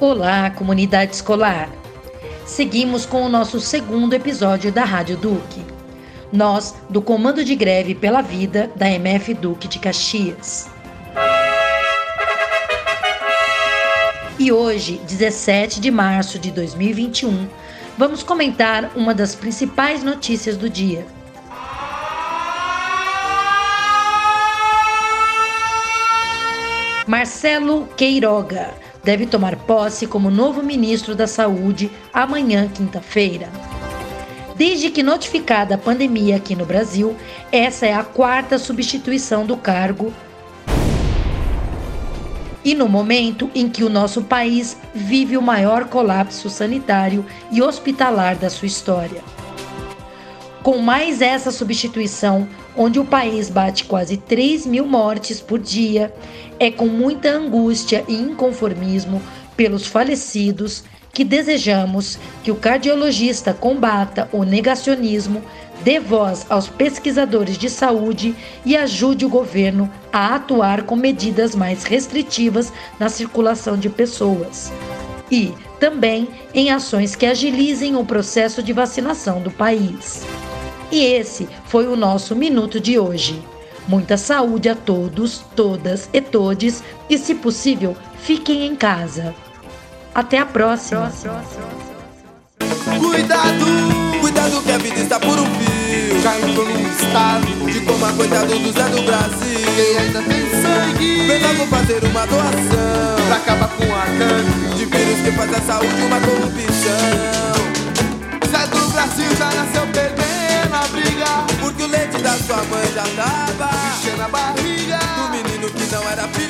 Olá, comunidade escolar! Seguimos com o nosso segundo episódio da Rádio Duque. Nós, do Comando de Greve pela Vida da MF Duque de Caxias. E hoje, 17 de março de 2021, vamos comentar uma das principais notícias do dia. Marcelo Queiroga deve tomar posse como novo ministro da Saúde amanhã, quinta-feira. Desde que notificada a pandemia aqui no Brasil, essa é a quarta substituição do cargo. E no momento em que o nosso país vive o maior colapso sanitário e hospitalar da sua história. Com mais essa substituição, onde o país bate quase 3 mil mortes por dia, é com muita angústia e inconformismo pelos falecidos que desejamos que o cardiologista combata o negacionismo, dê voz aos pesquisadores de saúde e ajude o governo a atuar com medidas mais restritivas na circulação de pessoas. E também em ações que agilizem o processo de vacinação do país. E esse foi o nosso minuto de hoje. Muita saúde a todos, todas e todes, e se possível, fiquem em casa. Até a próxima. Cuidado, cuidado que a vida está por um fio. Caindo num estado de coma, coitado do Zé do Brasil. Quem ainda tem sangue, vem logo fazer uma doação. Pra acabar com a gangue de vírus que faz a saúde uma corrupção. Sua mãe já tava enchendo a barriga do menino que não era filho.